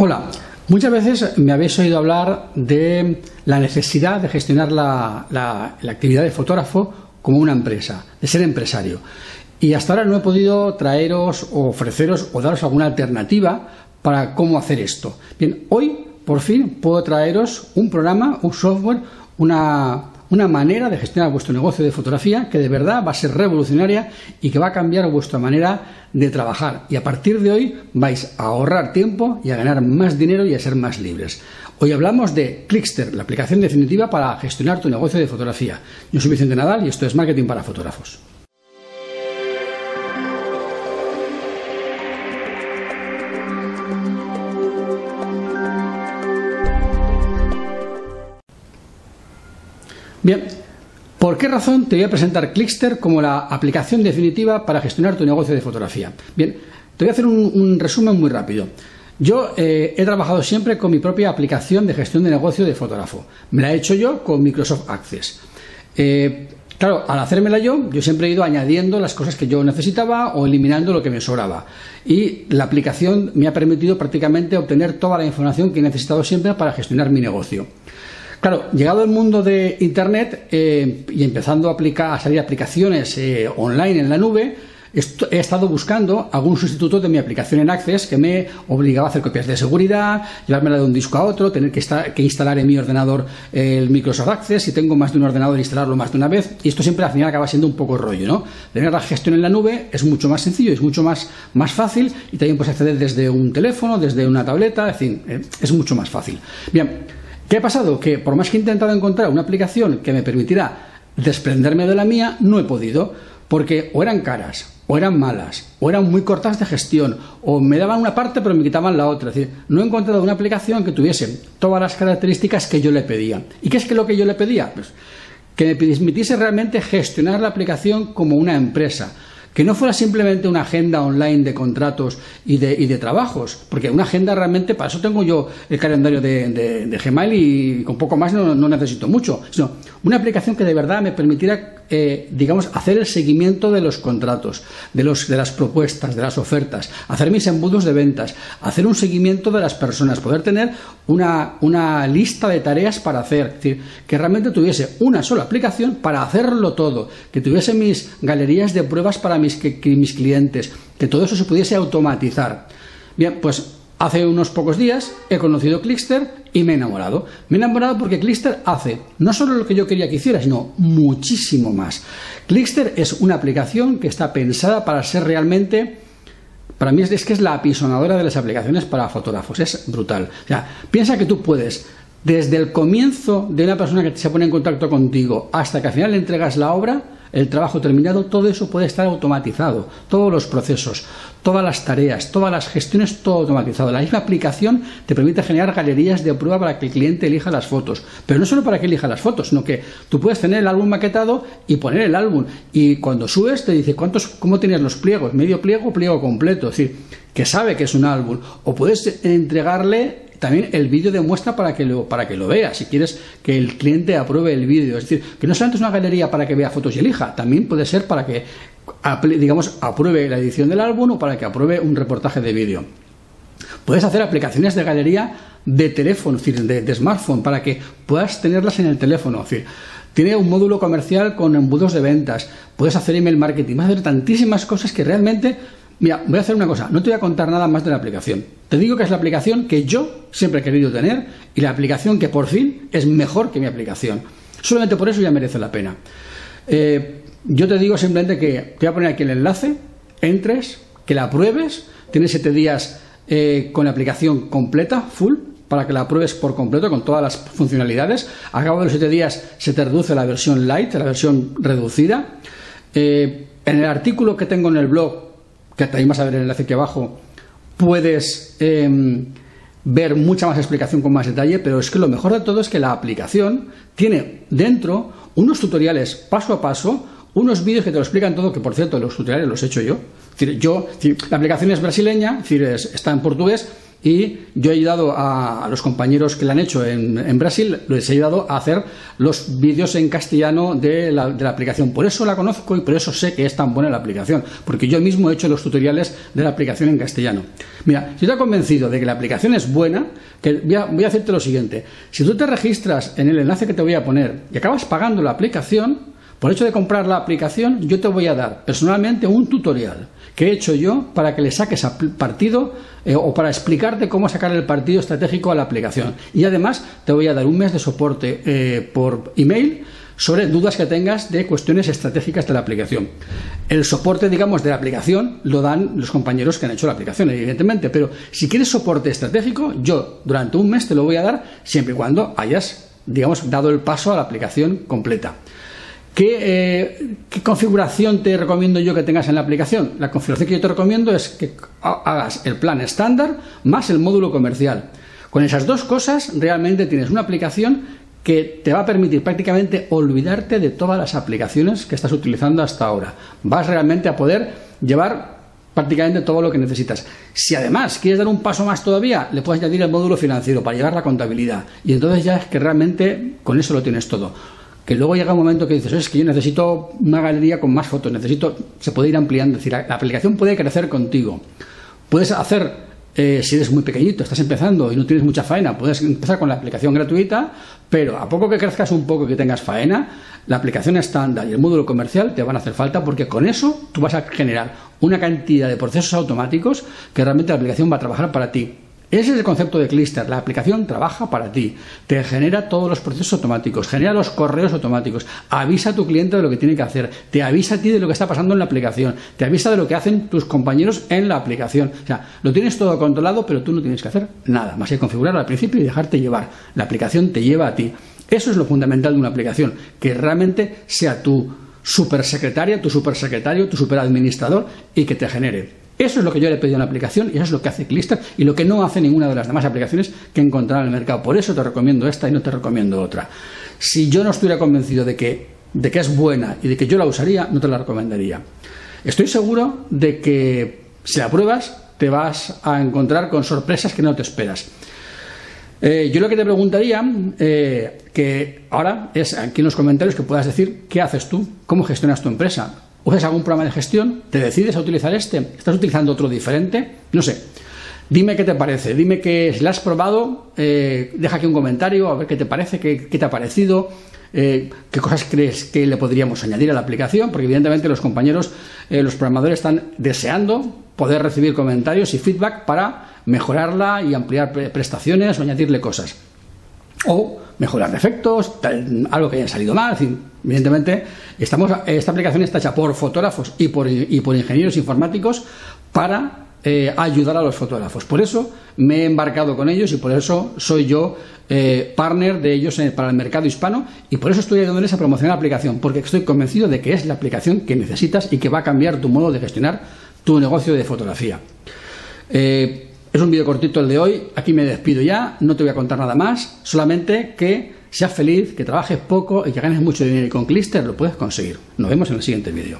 Hola, muchas veces me habéis oído hablar de la necesidad de gestionar la, la, actividad de fotógrafo como una empresa, de ser empresario. Y hasta ahora no he podido traeros o ofreceros o daros alguna alternativa para cómo hacer esto. Bien, hoy por fin puedo traeros un programa, un software, una, una manera de gestionar vuestro negocio de fotografía que de verdad va a ser revolucionaria y que va a cambiar vuestra manera de trabajar. Y a partir de hoy vais a ahorrar tiempo y a ganar más dinero y a ser más libres. Hoy hablamos de Clickster, la aplicación definitiva para gestionar tu negocio de fotografía. Yo soy Vicente Nadal y esto es Marketing para Fotógrafos. Bien, ¿por qué razón te voy a presentar Clickster como la aplicación definitiva para gestionar tu negocio de fotografía? Bien, te voy a hacer un, resumen muy rápido. Yo eh, he trabajado siempre con mi propia aplicación de gestión de negocio de fotógrafo. Me la he hecho yo con Microsoft Access. Eh, claro, al hacérmela yo, yo siempre he ido añadiendo las cosas que yo necesitaba o eliminando lo que me sobraba. Y la aplicación me ha permitido prácticamente obtener toda la información que he necesitado siempre para gestionar mi negocio. Claro, llegado el mundo de Internet eh, y empezando a, aplicar, a salir aplicaciones eh, online en la nube, he estado buscando algún sustituto de mi aplicación en Access que me obligaba a hacer copias de seguridad, llevármela de un disco a otro, tener que, que instalar en mi ordenador el Microsoft Access, si tengo más de un ordenador instalarlo más de una vez, y esto siempre al final acaba siendo un poco rollo, ¿no? Tener la gestión en la nube es mucho más sencillo, es mucho más, más fácil y también puedes acceder desde un teléfono, desde una tableta, en fin, eh, es mucho más fácil. Bien, ¿Qué ha pasado? Que por más que he intentado encontrar una aplicación que me permitiera desprenderme de la mía, no he podido, porque o eran caras, o eran malas, o eran muy cortas de gestión, o me daban una parte pero me quitaban la otra. Es decir, no he encontrado una aplicación que tuviese todas las características que yo le pedía. ¿Y qué es que lo que yo le pedía? Pues que me permitiese realmente gestionar la aplicación como una empresa que no fuera simplemente una agenda online de contratos y de, trabajos, porque una agenda realmente, para eso tengo yo el calendario de, de, y con poco más no, no, necesito mucho, sino una aplicación que de verdad me permitiera, eh, digamos, hacer el seguimiento de los contratos, de, los, de las propuestas, de las ofertas, hacer mis embudos de ventas, hacer un seguimiento de las personas, poder tener una, una lista de tareas para hacer, es decir, que realmente tuviese una sola aplicación para hacerlo todo, que tuviese mis galerías de pruebas para mis mis, mis clientes, que todo eso se pudiese automatizar. Bien, pues hace unos pocos días he conocido Clickster y me he enamorado. Me he enamorado porque Clickster hace no solo lo que yo quería que hiciera, sino muchísimo más. Clickster es una aplicación que está pensada para ser realmente para mí es, que es la apisonadora de las aplicaciones para fotógrafos, es brutal. O sea, piensa que tú puedes, desde el comienzo de una persona que se pone en contacto contigo hasta que al final le entregas la obra, el trabajo terminado, todo eso puede estar automatizado, todos los procesos, todas las tareas, todas las gestiones, todo automatizado. La misma aplicación te permite generar galerías de prueba para que el cliente elija las fotos, pero no solo para que elija las fotos, sino que tú puedes tener el álbum maquetado y poner el álbum. Y cuando subes te dice cuántos, cómo tienes los pliegos, medio pliego, pliego completo, es decir, que sabe que es un álbum. O puedes entregarle también el vídeo de muestra para que lo, para que lo vea, si quieres que el cliente apruebe el vídeo. Es decir, que no solamente es una galería para que vea fotos y elija, también puede ser para que, digamos, apruebe la edición del álbum o para que apruebe un reportaje de vídeo. Puedes hacer aplicaciones de galería de teléfono, es decir, de, smartphone, para que puedas tenerlas en el teléfono. Es decir, tiene un módulo comercial con embudos de ventas, puedes hacer email marketing, puedes hacer tantísimas cosas que realmente Mira, voy a hacer una cosa, no te voy a contar nada más de la aplicación. Te digo que es la aplicación que yo siempre he querido tener y la aplicación que por fin es mejor que mi aplicación. Solamente por eso ya merece la pena. Eh, yo te digo simplemente que te voy a poner aquí el enlace, entres, que la pruebes, tienes siete días eh, con la aplicación completa, full, para que la pruebes por completo con todas las funcionalidades. A cabo de los siete días se te reduce la versión light, la versión reducida. Eh, en el artículo que tengo en el blog que también vas a ver el enlace aquí abajo, puedes em, ver mucha más explicación con más detalle, pero es que lo mejor de todo es que la aplicación tiene dentro unos tutoriales paso a paso, unos vídeos que te lo explican todo, que por cierto los tutoriales los he hecho yo. La aplicación es brasileña, está en portugués, y yo he ayudado a, los compañeros que la han hecho en, Brasil, les he ayudado a hacer los vídeos en castellano de la, de la, aplicación. Por eso la conozco y por eso sé que es tan buena la aplicación, porque yo mismo he hecho los tutoriales de la aplicación en castellano. Mira, si te he convencido de que la aplicación es buena, que voy a, voy a hacerte lo siguiente. Si tú te registras en el enlace que te voy a poner y acabas pagando la aplicación, por hecho de comprar la aplicación, yo te voy a dar personalmente un tutorial que he hecho yo para que le saques partido eh, o para explicarte cómo sacar el partido estratégico a la aplicación. Y además te voy a dar un mes de soporte eh, por email sobre dudas que tengas de cuestiones estratégicas de la aplicación. El soporte, digamos, de la aplicación lo dan los compañeros que han hecho la aplicación, evidentemente, pero si quieres soporte estratégico, yo durante un mes te lo voy a dar siempre y cuando hayas, digamos, dado el paso a la aplicación completa. Eh, ¿Qué, configuración te recomiendo yo que tengas en la aplicación? La configuración que yo te recomiendo es que hagas el plan estándar más el módulo comercial. Con esas dos cosas realmente tienes una aplicación que te va a permitir prácticamente olvidarte de todas las aplicaciones que estás utilizando hasta ahora. Vas realmente a poder llevar prácticamente todo lo que necesitas. Si además quieres dar un paso más todavía, le puedes añadir el módulo financiero para llevar la contabilidad. Y entonces ya es que realmente con eso lo tienes todo que luego llega un momento que dices, es que yo necesito una galería con más fotos, necesito, se puede ir ampliando, es decir, la, aplicación puede crecer contigo. Puedes hacer, eh, si eres muy pequeñito, estás empezando y no tienes mucha faena, puedes empezar con la aplicación gratuita, pero a poco que crezcas un poco y que tengas faena, la aplicación estándar y el módulo comercial te van a hacer falta porque con eso tú vas a generar una cantidad de procesos automáticos que realmente la aplicación va a trabajar para ti. Ese es el concepto de Clister. La aplicación trabaja para ti, te genera todos los procesos automáticos, genera los correos automáticos, avisa a tu cliente de lo que tiene que hacer, te avisa a ti de lo que está pasando en la aplicación, te avisa de lo que hacen tus compañeros en la aplicación. O sea, lo tienes todo controlado, pero tú no tienes que hacer nada, más que configurarlo al principio y dejarte llevar. La aplicación te lleva a ti. Eso es lo fundamental de una aplicación, que realmente sea tu supersecretaria, tu supersecretario, tu superadministrador y que te genere eso es lo que yo le he pedido en la aplicación y eso es lo que hace Clister y lo que no hace ninguna de las demás aplicaciones que he encontrado en el mercado. Por eso te recomiendo esta y no te recomiendo otra. Si yo no estuviera convencido de que, de que es buena y de que yo la usaría, no te la recomendaría. Estoy seguro de que si la pruebas te vas a encontrar con sorpresas que no te esperas. Eh, yo lo que te preguntaría, eh, que ahora es aquí en los comentarios que puedas decir qué haces tú, cómo gestionas tu empresa, ¿Usas algún programa de gestión? ¿Te decides a utilizar este? ¿Estás utilizando otro diferente? No sé. Dime qué te parece, dime que si lo has probado, eh, deja aquí un comentario, a ver qué te parece, qué, te ha parecido, eh, qué cosas crees que le podríamos añadir a la aplicación, porque evidentemente los compañeros, eh, los programadores están deseando poder recibir comentarios y feedback para mejorarla y ampliar prestaciones o añadirle cosas. O mejorar defectos, algo que haya salido mal, evidentemente estamos, esta aplicación está hecha por fotógrafos y por, y por ingenieros informáticos para eh, ayudar a los fotógrafos. Por eso me he embarcado con ellos y por eso soy yo eh, partner de ellos para el mercado hispano y por eso estoy ayudándoles a promocionar la aplicación, porque estoy convencido de que es la aplicación que necesitas y que va a cambiar tu modo de gestionar tu negocio de fotografía. Eh, es un vídeo cortito el de hoy, aquí me despido ya, no te voy a contar nada más, solamente que seas feliz, que trabajes poco y que ganes mucho dinero y con Clister lo puedes conseguir. Nos vemos en el siguiente vídeo.